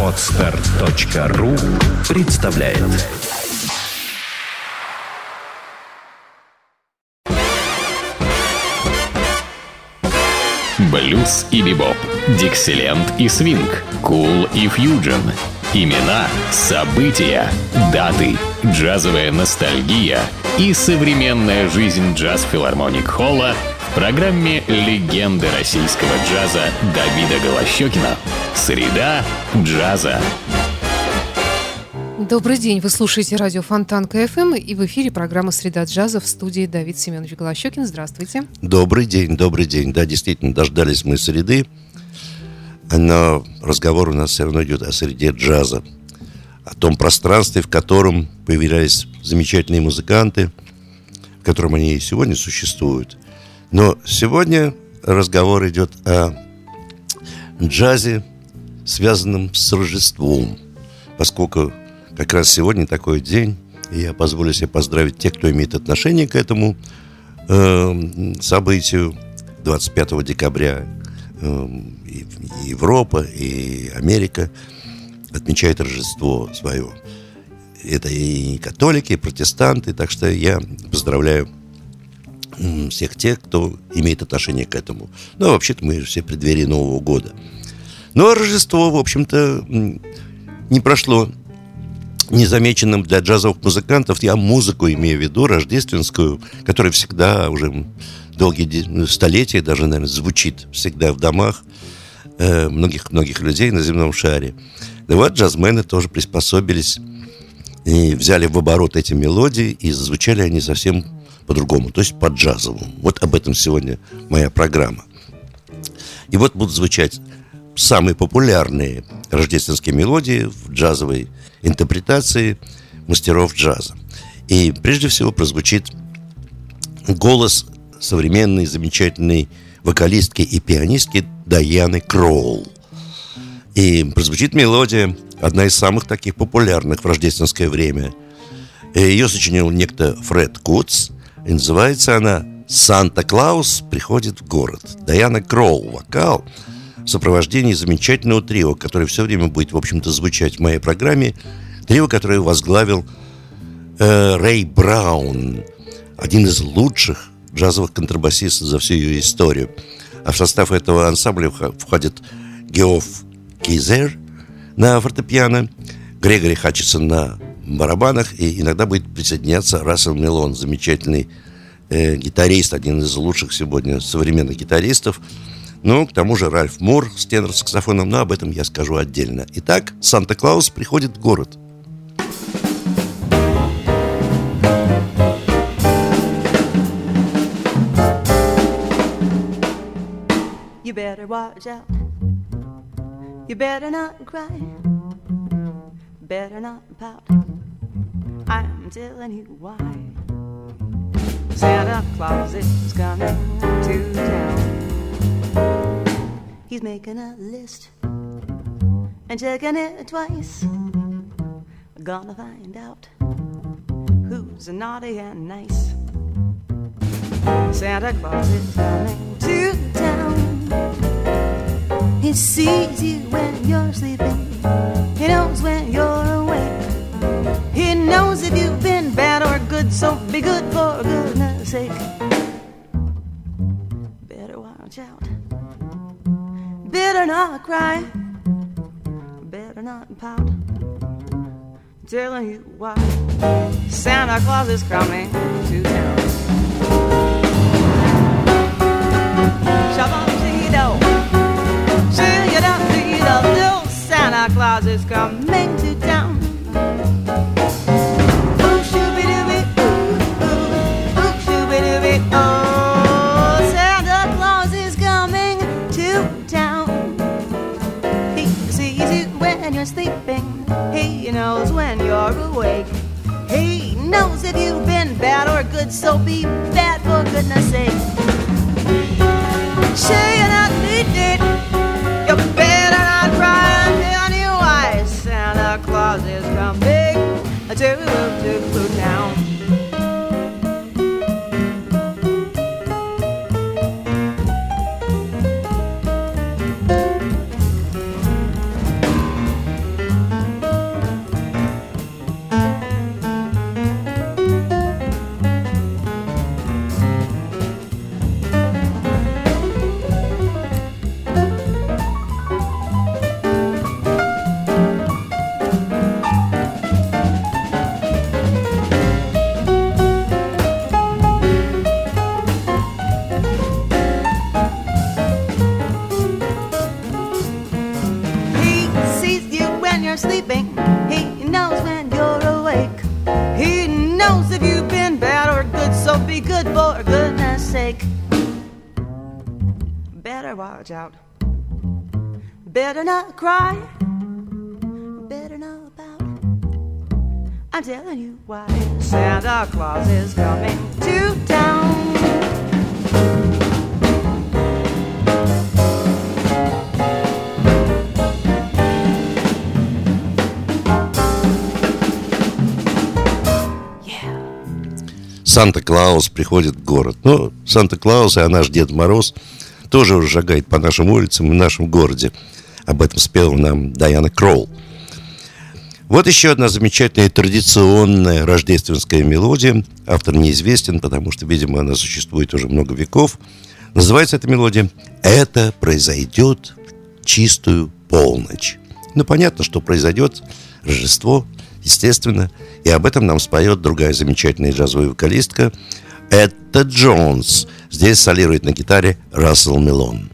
Отстар.ру представляет Блюз и бибоп, дикселент и свинг, кул и фьюджен. Имена, события, даты, джазовая ностальгия и современная жизнь джаз-филармоник Холла в программе «Легенды российского джаза» Давида Голощекина. Среда джаза. Добрый день, вы слушаете радио Фонтан КФМ и в эфире программа «Среда джаза» в студии Давид Семенович Голощекин. Здравствуйте. Добрый день, добрый день. Да, действительно, дождались мы среды, но разговор у нас все равно идет о среде джаза, о том пространстве, в котором появлялись замечательные музыканты, в котором они и сегодня существуют. Но сегодня разговор идет о джазе, связанном с Рождеством, поскольку как раз сегодня такой день, и я позволю себе поздравить тех, кто имеет отношение к этому э, событию 25 декабря. Э, и, Европа, и Америка отмечают Рождество свое. Это и католики, и протестанты, так что я поздравляю всех тех, кто имеет отношение к этому. Ну, вообще-то мы все преддверии Нового года. Ну, а Рождество, в общем-то, не прошло незамеченным для джазовых музыкантов. Я музыку имею в виду, рождественскую, которая всегда уже долгие столетия даже, наверное, звучит всегда в домах многих-многих э, людей на земном шаре. Да вот джазмены тоже приспособились и взяли в оборот эти мелодии, и звучали они совсем по-другому, то есть по-джазовому. Вот об этом сегодня моя программа. И вот будут звучать самые популярные рождественские мелодии в джазовой интерпретации мастеров джаза. И прежде всего прозвучит голос современной замечательной вокалистки и пианистки Даяны Кроул. И прозвучит мелодия, одна из самых таких популярных в рождественское время. Ее сочинил некто Фред Кутс, и называется она «Санта-Клаус приходит в город». Даяна Кроул, вокал – в сопровождении замечательного трио, которое все время будет, в общем-то, звучать в моей программе. Трио, которое возглавил э, Рэй Браун, один из лучших джазовых контрабасистов за всю ее историю. А в состав этого ансамбля входит Геоф Кейзер на фортепиано, Грегори Хатчисон на барабанах, и иногда будет присоединяться Рассел Мелон, замечательный э, гитарист, один из лучших сегодня современных гитаристов. Ну, к тому же Ральф Мур с тенор-саксофоном, но об этом я скажу отдельно. Итак, Санта-Клаус приходит в город. You better watch out. You better not cry. Better not pout. I'm telling you why. Santa Claus is coming to town. He's making a list and checking it twice. Gonna find out who's naughty and nice. Santa Claus is coming to town. He sees you when you're sleeping. He knows when you're awake. Knows if you've been bad or good, so be good for goodness sake. Better watch out Better not cry, better not pout. Telling you why Santa Claus is coming to town. Santa Claus is coming to town. So be bad for goodness sake. Say you're not needed. You better not cry until you why Santa Claus is coming to, to, to town. Watch out. Better not cry. Better not pout. I'm telling you why. Santa Claus is coming to town. Санта-Клаус приходит в город. Но Санта-Клаус и а наш Дед Мороз тоже уже шагает по нашим улицам в нашем городе. Об этом спела нам Дайана Кроул. Вот еще одна замечательная традиционная рождественская мелодия. Автор неизвестен, потому что, видимо, она существует уже много веков. Называется эта мелодия «Это произойдет в чистую полночь». Ну, понятно, что произойдет Рождество, естественно, и об этом нам споет другая замечательная джазовая вокалистка Этта Джонс. Здесь солирует на гитаре Рассел Милон.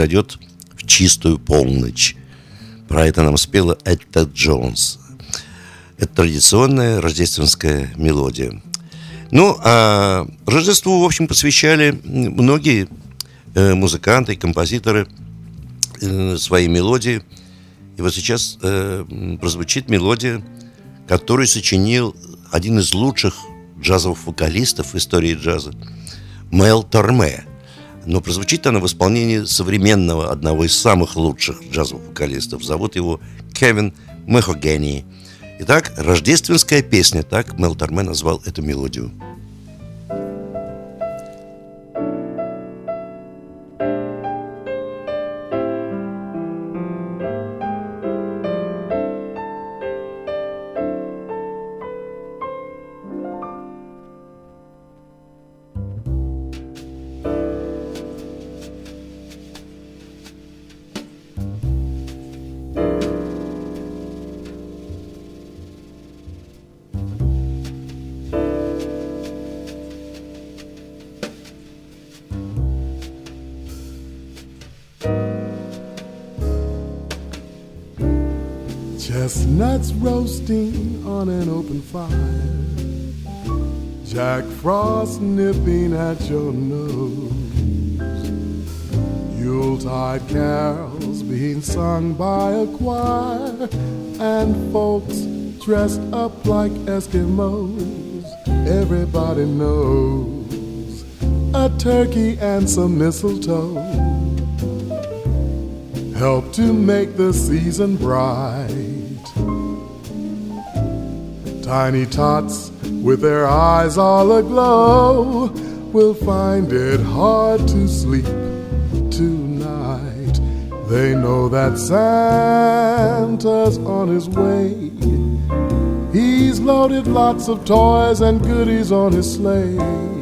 Произойдет в чистую полночь. Про это нам спела Этта Джонс. Это традиционная рождественская мелодия. Ну, а Рождеству, в общем, посвящали многие э, музыканты и композиторы э, свои мелодии. И вот сейчас э, прозвучит мелодия, которую сочинил один из лучших джазовых вокалистов в истории джаза, Мэл Торме. Но прозвучит она в исполнении современного, одного из самых лучших джазовых вокалистов. Зовут его Кевин Мехогени. Итак, рождественская песня, так Мел Торме назвал эту мелодию. And some mistletoe help to make the season bright. Tiny tots with their eyes all aglow will find it hard to sleep tonight. They know that Santa's on his way. He's loaded lots of toys and goodies on his sleigh.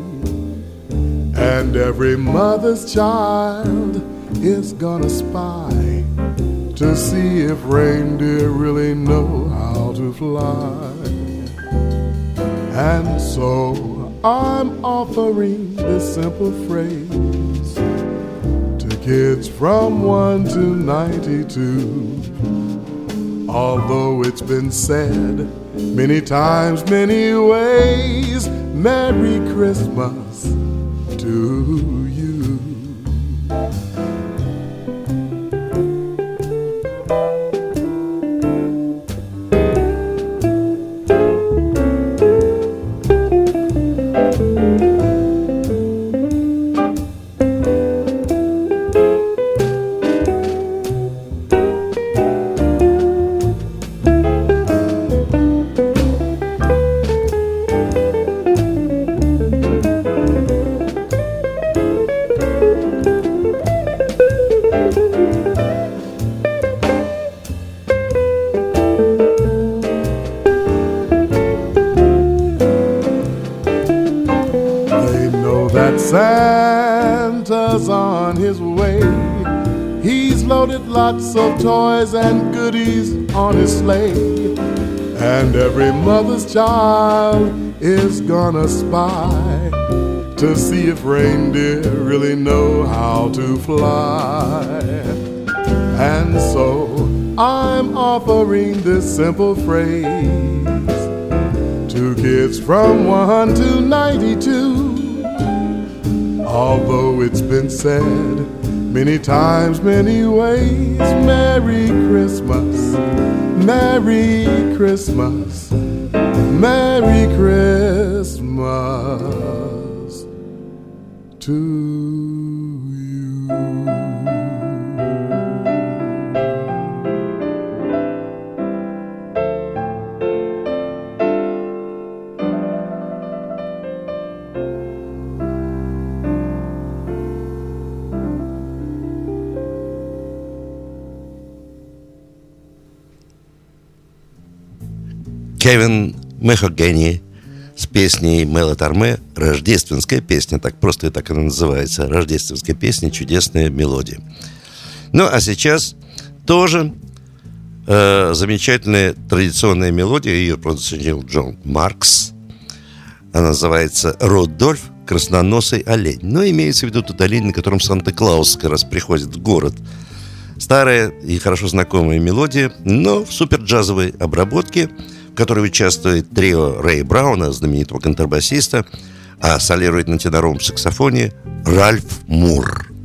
And every mother's child is gonna spy to see if reindeer really know how to fly. And so I'm offering this simple phrase to kids from 1 to 92. Although it's been said many times, many ways, Merry Christmas to child is gonna spy to see if reindeer really know how to fly. And so I'm offering this simple phrase to kids from 1 to 92. Although it's been said many times, many ways, Merry Christmas, Merry Christmas, Merry Christmas to you. Мехогени с песней Мэла Торме «Рождественская песня». Так просто и так она называется. «Рождественская песня. Чудесная мелодия». Ну, а сейчас тоже э, замечательная традиционная мелодия. Ее продюсировал Джон Маркс. Она называется «Рудольф красноносый олень. Но имеется в виду тот олень, на котором Санта-Клаус как раз приходит в город. Старая и хорошо знакомая мелодия, но в супер-джазовой обработке, которой участвует трио Рэя Брауна, знаменитого контрабасиста, а солирует на теноровом саксофоне Ральф Мур.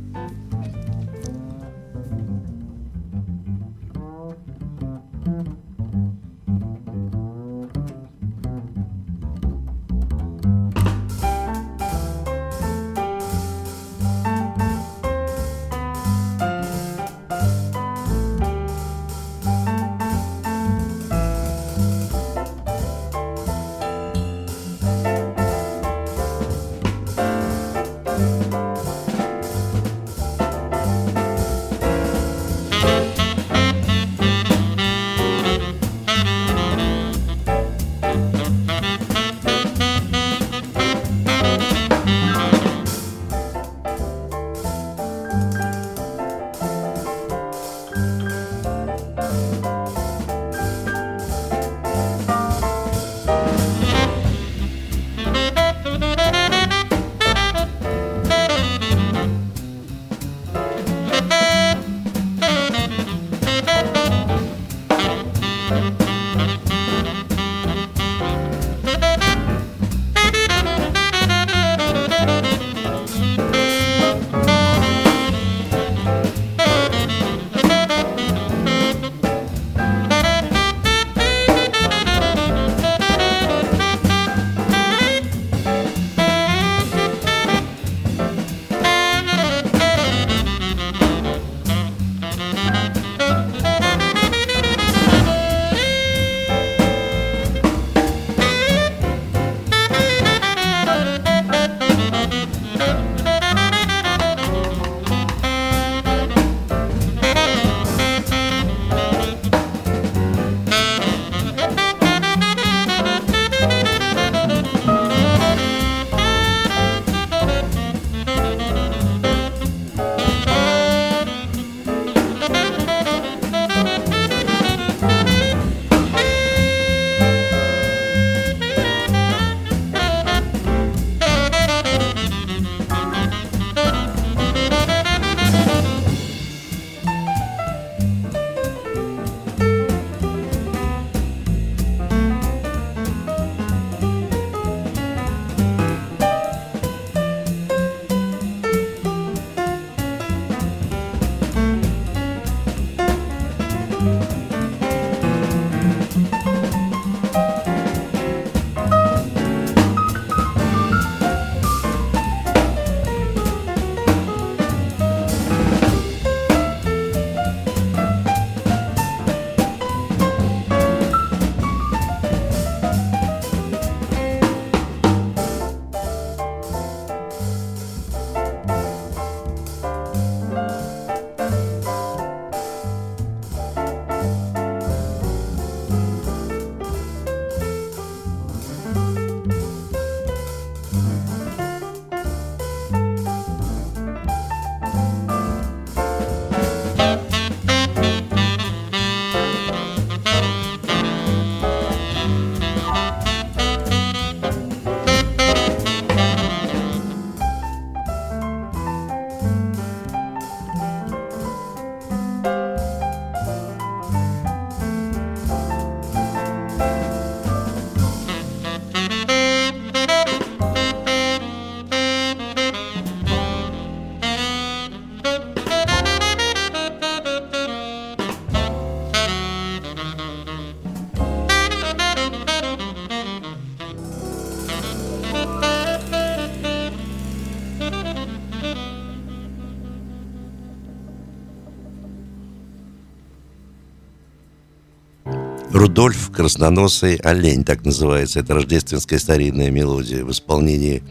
Рудольф Красноносый олень, так называется. Это рождественская старинная мелодия в исполнении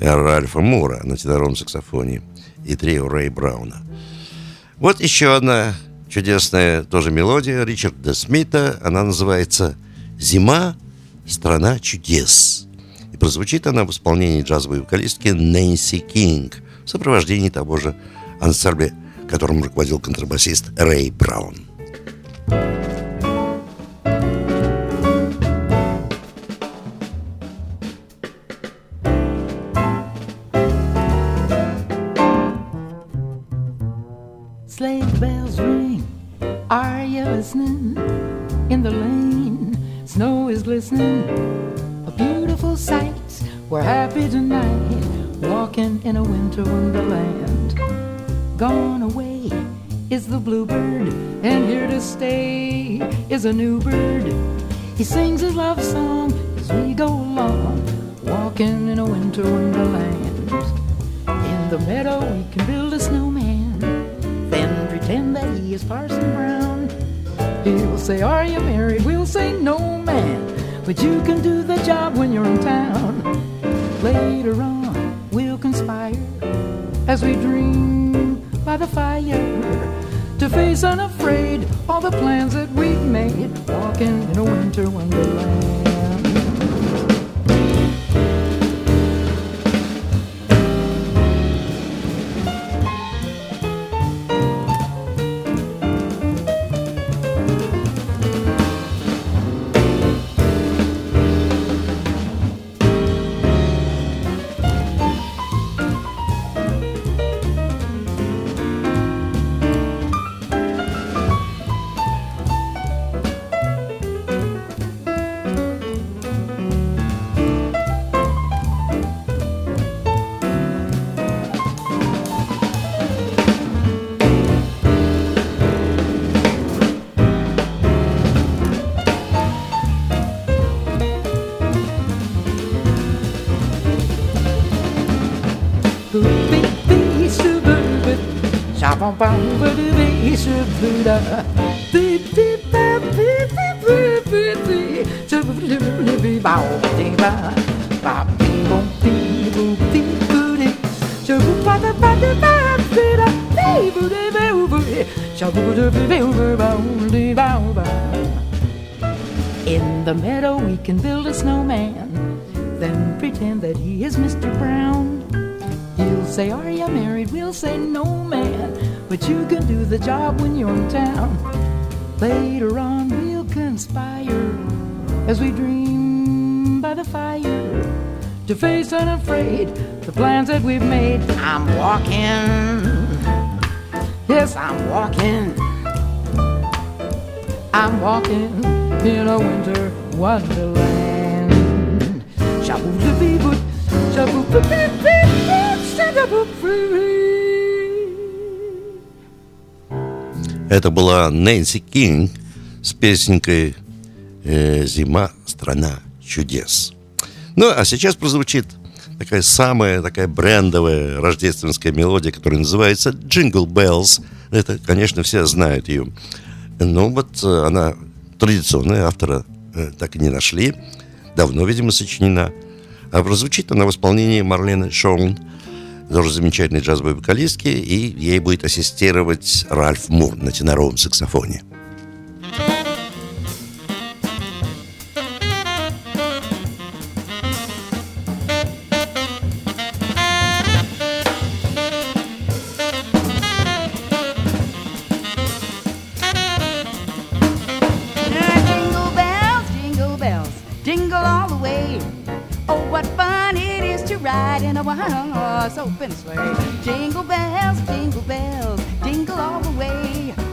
Ральфа Мура на теноровом саксофоне и трио Рэй Брауна. Вот еще одна чудесная тоже мелодия Ричарда Смита. Она называется «Зима. Страна чудес». И прозвучит она в исполнении джазовой вокалистки Нэнси Кинг в сопровождении того же ансамбля, которым руководил контрабасист Рэй Браун. snow is glistening, a beautiful sight. We're happy tonight, walking in a winter wonderland. Gone away is the bluebird, and here to stay is a new bird. He sings his love song as we go along, walking in a winter wonderland. In the meadow, we can build a snowman, then pretend that he is Parson Brown. He'll say, Are you married? We'll say, No, man. But you can do the job when you're in town. Later on, we'll conspire as we dream by the fire to face unafraid all the plans that we've made, walking in a winter wonderland. In the meadow, we can build a snowman, then pretend that he is Mr. Brown. He'll say, Are you married? We'll say, No, man, but you can do the job when you're in town. Later on, we'll conspire as we dream by the fire to face unafraid the plans that we've made. I'm walking. Yes, I'm walking. I'm walking in a winter wonderland. Shaboo-doo-bee-boo, shaboo-bee-bee-boo, shaboo-bee-bee. Это была Нэнси Кинг с песенкой э, «Зима – страна чудес». Ну, а сейчас прозвучит такая самая такая брендовая рождественская мелодия, которая называется «Jingle Bells». Это, конечно, все знают ее. Но вот э, она традиционная, автора э, так и не нашли. Давно, видимо, сочинена. А прозвучит она в исполнении Марлены Шоун, тоже замечательной джазовой вокалистки, и ей будет ассистировать Ральф Мур на теноровом саксофоне. the wine so finish way. Jingle bells, jingle bells, jingle all the way.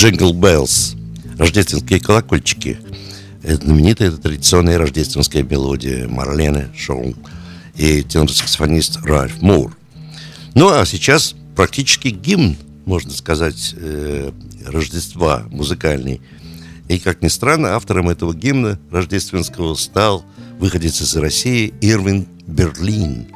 Jingle Bells, рождественские колокольчики. Э, знаменитая традиционная рождественская мелодия Марлены Шоу и тенор-саксофонист Ральф Мур. Ну, а сейчас практически гимн, можно сказать, э, Рождества музыкальный. И, как ни странно, автором этого гимна рождественского стал выходец из России Ирвин Берлин,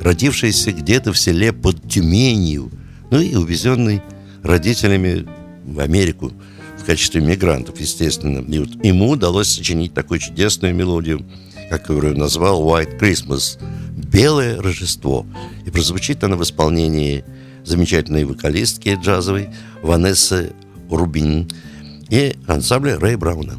родившийся где-то в селе под Тюменью, ну и увезенный родителями в Америку в качестве мигрантов, естественно. И вот ему удалось сочинить такую чудесную мелодию, как я назвал «White Christmas» – «Белое Рождество». И прозвучит она в исполнении замечательной вокалистки джазовой Ванессы Рубин и ансамбля Рэй Брауна.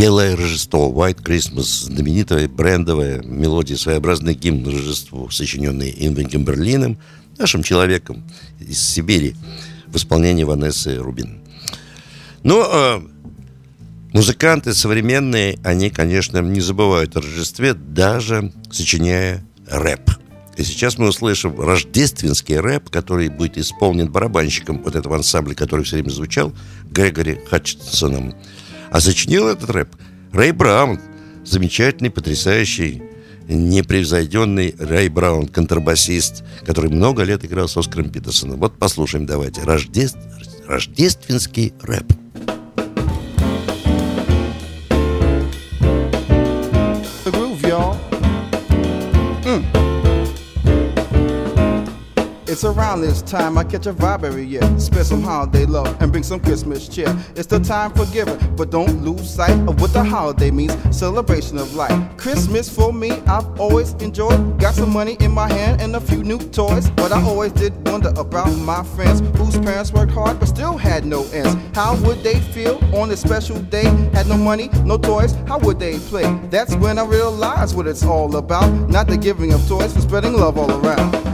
Белое Рождество, White Christmas, знаменитая брендовая мелодия, своеобразный гимн Рождеству, сочиненный Инвентом Берлином, нашим человеком из Сибири, в исполнении Ванессы Рубин. Ну, а музыканты современные, они, конечно, не забывают о Рождестве, даже сочиняя рэп. И сейчас мы услышим рождественский рэп, который будет исполнен барабанщиком вот этого ансамбля, который все время звучал, Грегори Хатчинсоном. А сочинил этот рэп Рэй Браун, замечательный, потрясающий, непревзойденный Рэй Браун, контрабасист, который много лет играл с Оскаром Питерсоном. Вот послушаем давайте. Рождеств... Рождественский рэп. It's around this time I catch a vibe every year. Spend some holiday love and bring some Christmas cheer. It's the time for giving, but don't lose sight of what the holiday means. Celebration of life. Christmas for me, I've always enjoyed. Got some money in my hand and a few new toys. But I always did wonder about my friends whose parents worked hard but still had no ends. How would they feel on this special day? Had no money, no toys, how would they play? That's when I realized what it's all about. Not the giving of toys, but spreading love all around.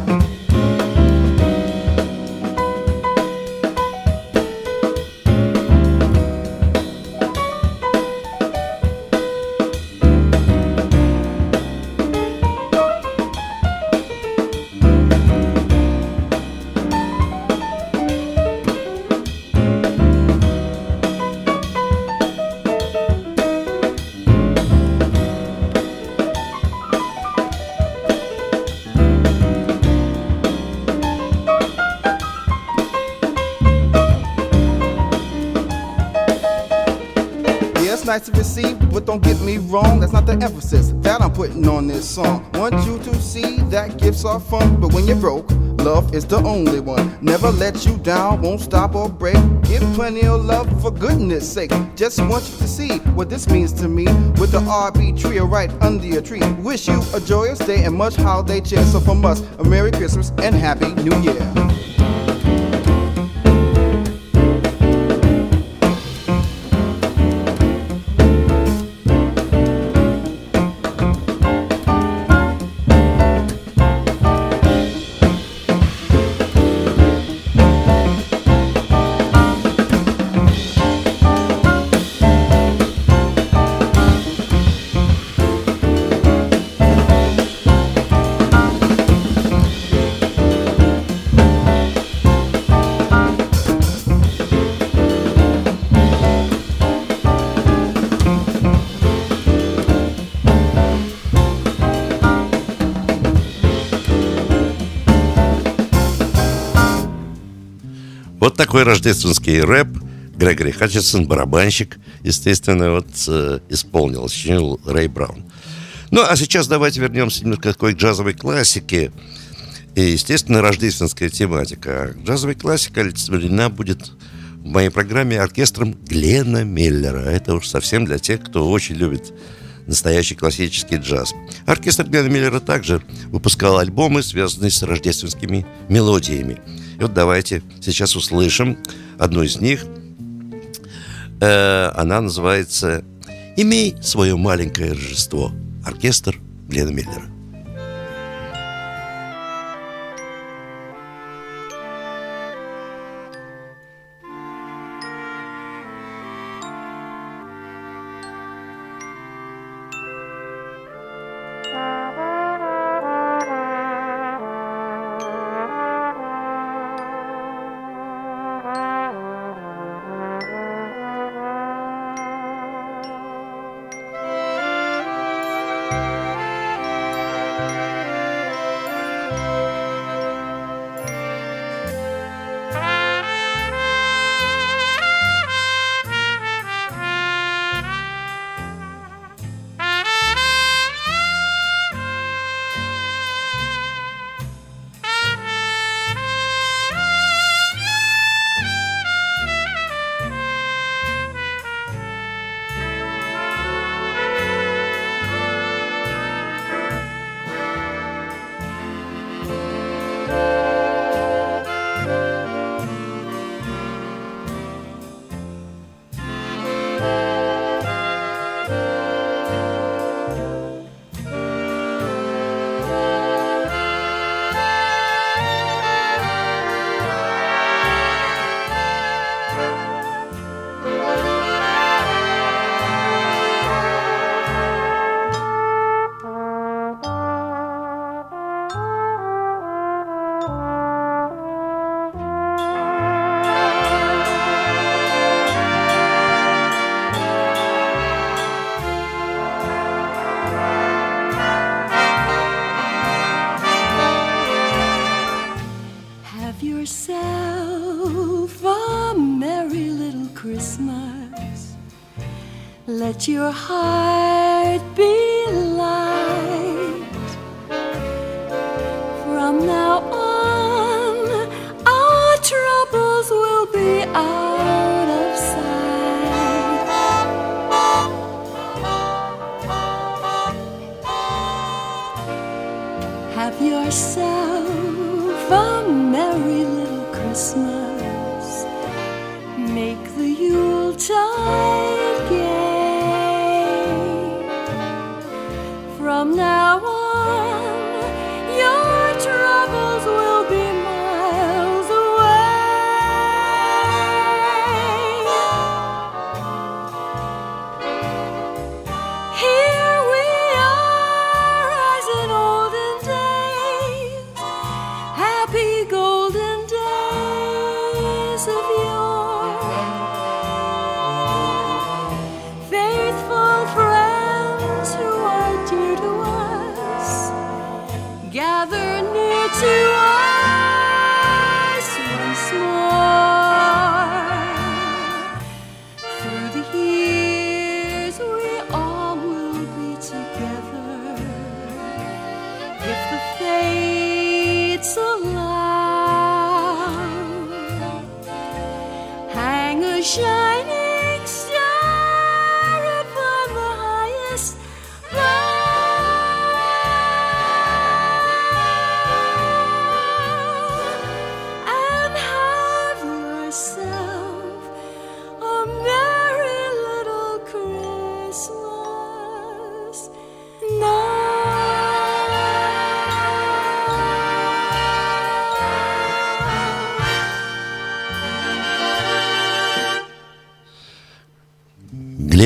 Nice to receive, but don't get me wrong. That's not the emphasis that I'm putting on this song. Want you to see that gifts are fun, but when you're broke, love is the only one. Never let you down, won't stop or break. Give plenty of love for goodness sake. Just want you to see what this means to me. With the RB trio right under your tree. Wish you a joyous day and much holiday cheer. So from us, a Merry Christmas and Happy New Year. Такой рождественский рэп. Грегори Хатчинсон, барабанщик, естественно, вот э, исполнил, сочинил Рэй Браун. Ну, а сейчас давайте вернемся немножко к джазовой классике. И, естественно, рождественская тематика. Джазовая классика олицетворена будет в моей программе оркестром Глена Миллера. Это уж совсем для тех, кто очень любит настоящий классический джаз. Оркестр Глена Миллера также выпускал альбомы, связанные с рождественскими мелодиями. И вот давайте сейчас услышим одну из них. Э, она называется «Имей свое маленькое Рождество». Оркестр Глена Миллера.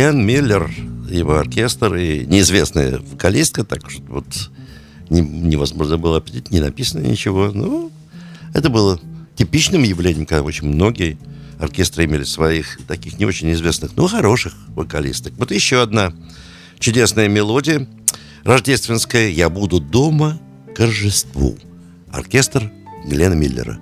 Глен Миллер, его оркестр и неизвестная вокалистка, так что вот не- невозможно было определить, не написано ничего. Ну, это было типичным явлением, когда очень многие оркестры имели своих таких не очень известных, но хороших вокалисток. Вот еще одна чудесная мелодия рождественская «Я буду дома к Рождеству». Оркестр Глена Миллера.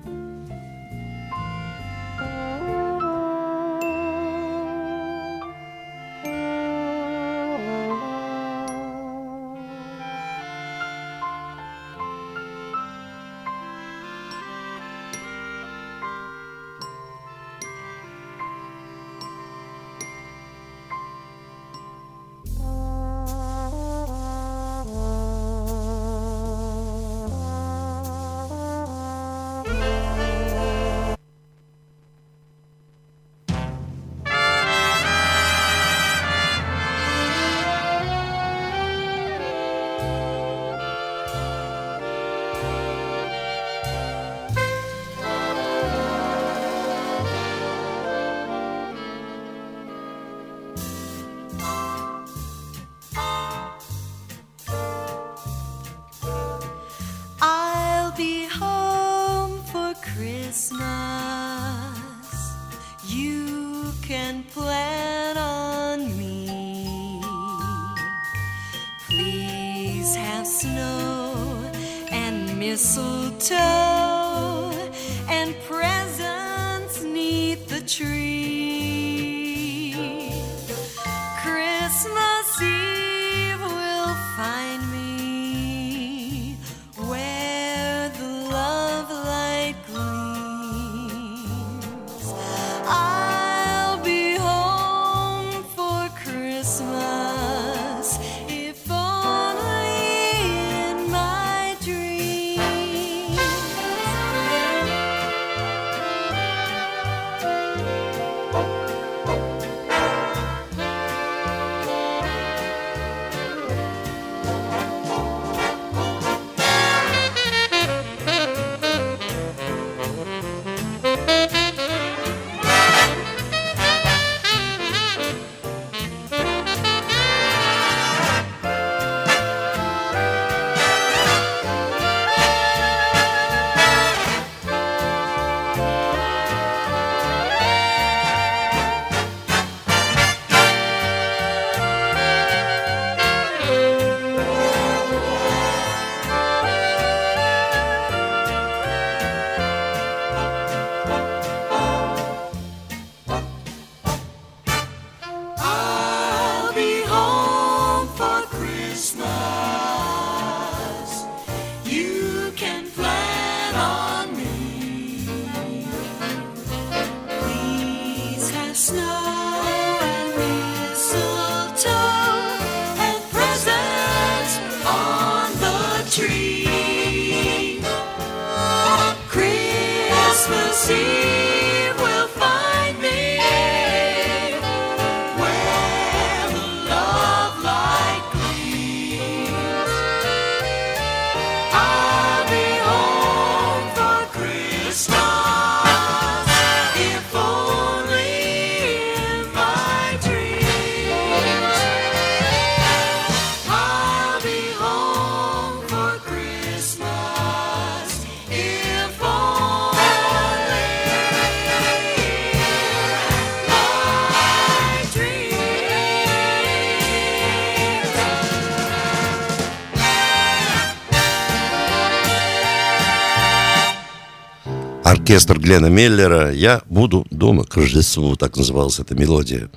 Оркестр Глена Миллера «Я буду дома к Рождеству», так называлась эта мелодия.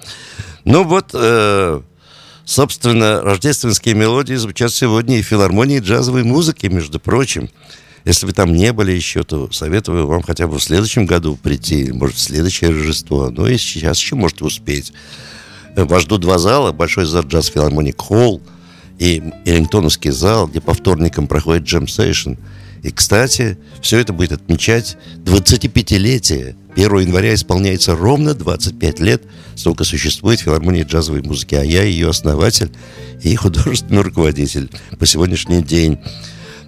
Ну вот, э, собственно, рождественские мелодии звучат сегодня и в филармонии джазовой музыки, между прочим. Если вы там не были еще, то советую вам хотя бы в следующем году прийти, может, в следующее Рождество. Ну и сейчас еще можете успеть. Вас ждут два зала. Большой зал джаз филармоник Холл и Эллингтоновский зал, где по вторникам проходит джем сейшн. И, кстати, все это будет отмечать 25-летие. 1 января исполняется ровно 25 лет, сколько существует филармония джазовой музыки, а я ее основатель и художественный руководитель по сегодняшний день.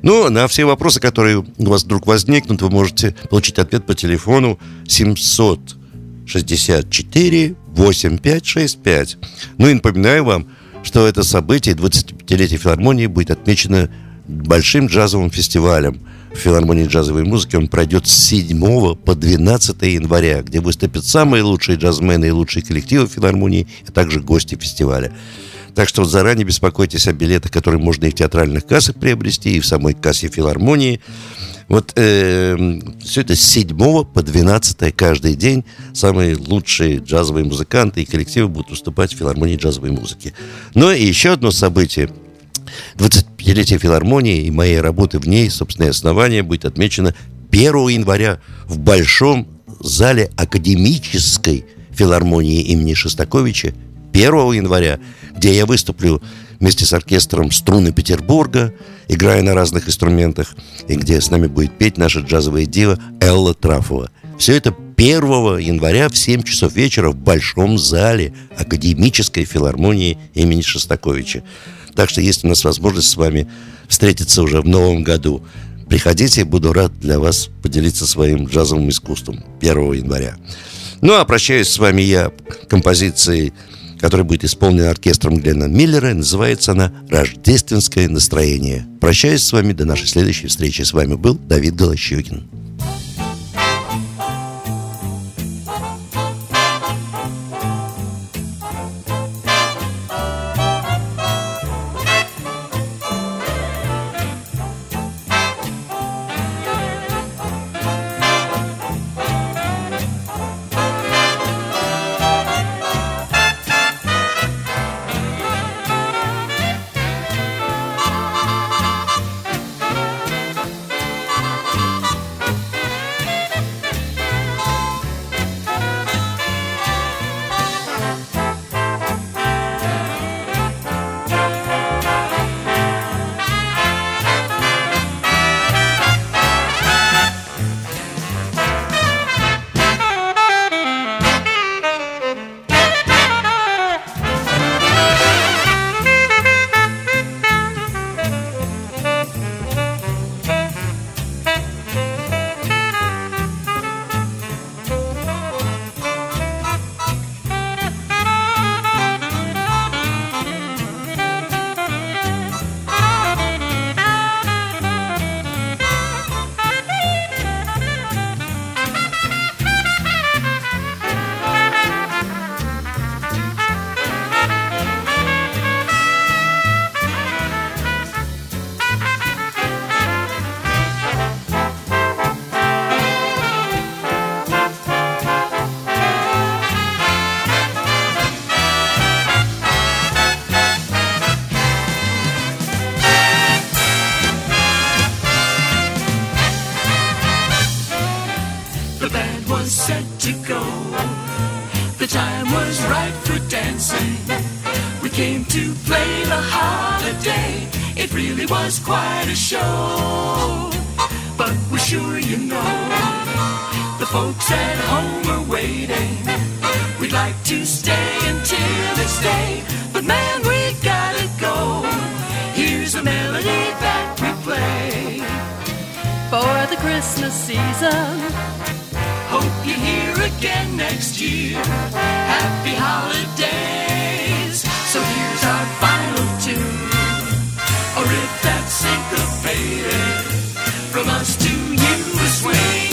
Ну, на все вопросы, которые у вас вдруг возникнут, вы можете получить ответ по телефону 700 64 8565. Ну и напоминаю вам, что это событие 25-летия филармонии будет отмечено большим джазовым фестивалем в филармонии джазовой музыки. Он пройдет с 7 по 12 января, где выступят самые лучшие джазмены и лучшие коллективы филармонии, а также гости фестиваля. Так что заранее беспокойтесь о билетах, которые можно и в театральных кассах приобрести, и в самой кассе филармонии. Вот э, все это с 7 по 12 каждый день самые лучшие джазовые музыканты и коллективы будут выступать в филармонии джазовой музыки. Ну и еще одно событие. 25-летие филармонии и моей работы в ней, собственное основание, будет отмечено 1 января в Большом зале академической филармонии имени Шостаковича 1 января, где я выступлю вместе с оркестром «Струны Петербурга», играя на разных инструментах, и где с нами будет петь наша джазовая дива Элла Трафова. Все это 1 января в 7 часов вечера в Большом зале Академической филармонии имени Шостаковича. Так что есть у нас возможность с вами встретиться уже в новом году. Приходите, буду рад для вас поделиться своим джазовым искусством 1 января. Ну а прощаюсь с вами я композицией, которая будет исполнена оркестром Глена Миллера. Называется она «Рождественское настроение». Прощаюсь с вами до нашей следующей встречи. С вами был Давид Голощекин. Waiting. We'd like to stay until it's day, but man, we gotta go. Here's a melody that we play For the Christmas season, Hope you're here again next year. Happy holidays. So here's our final tune. A riff that's syncopated. From us to you, a swinging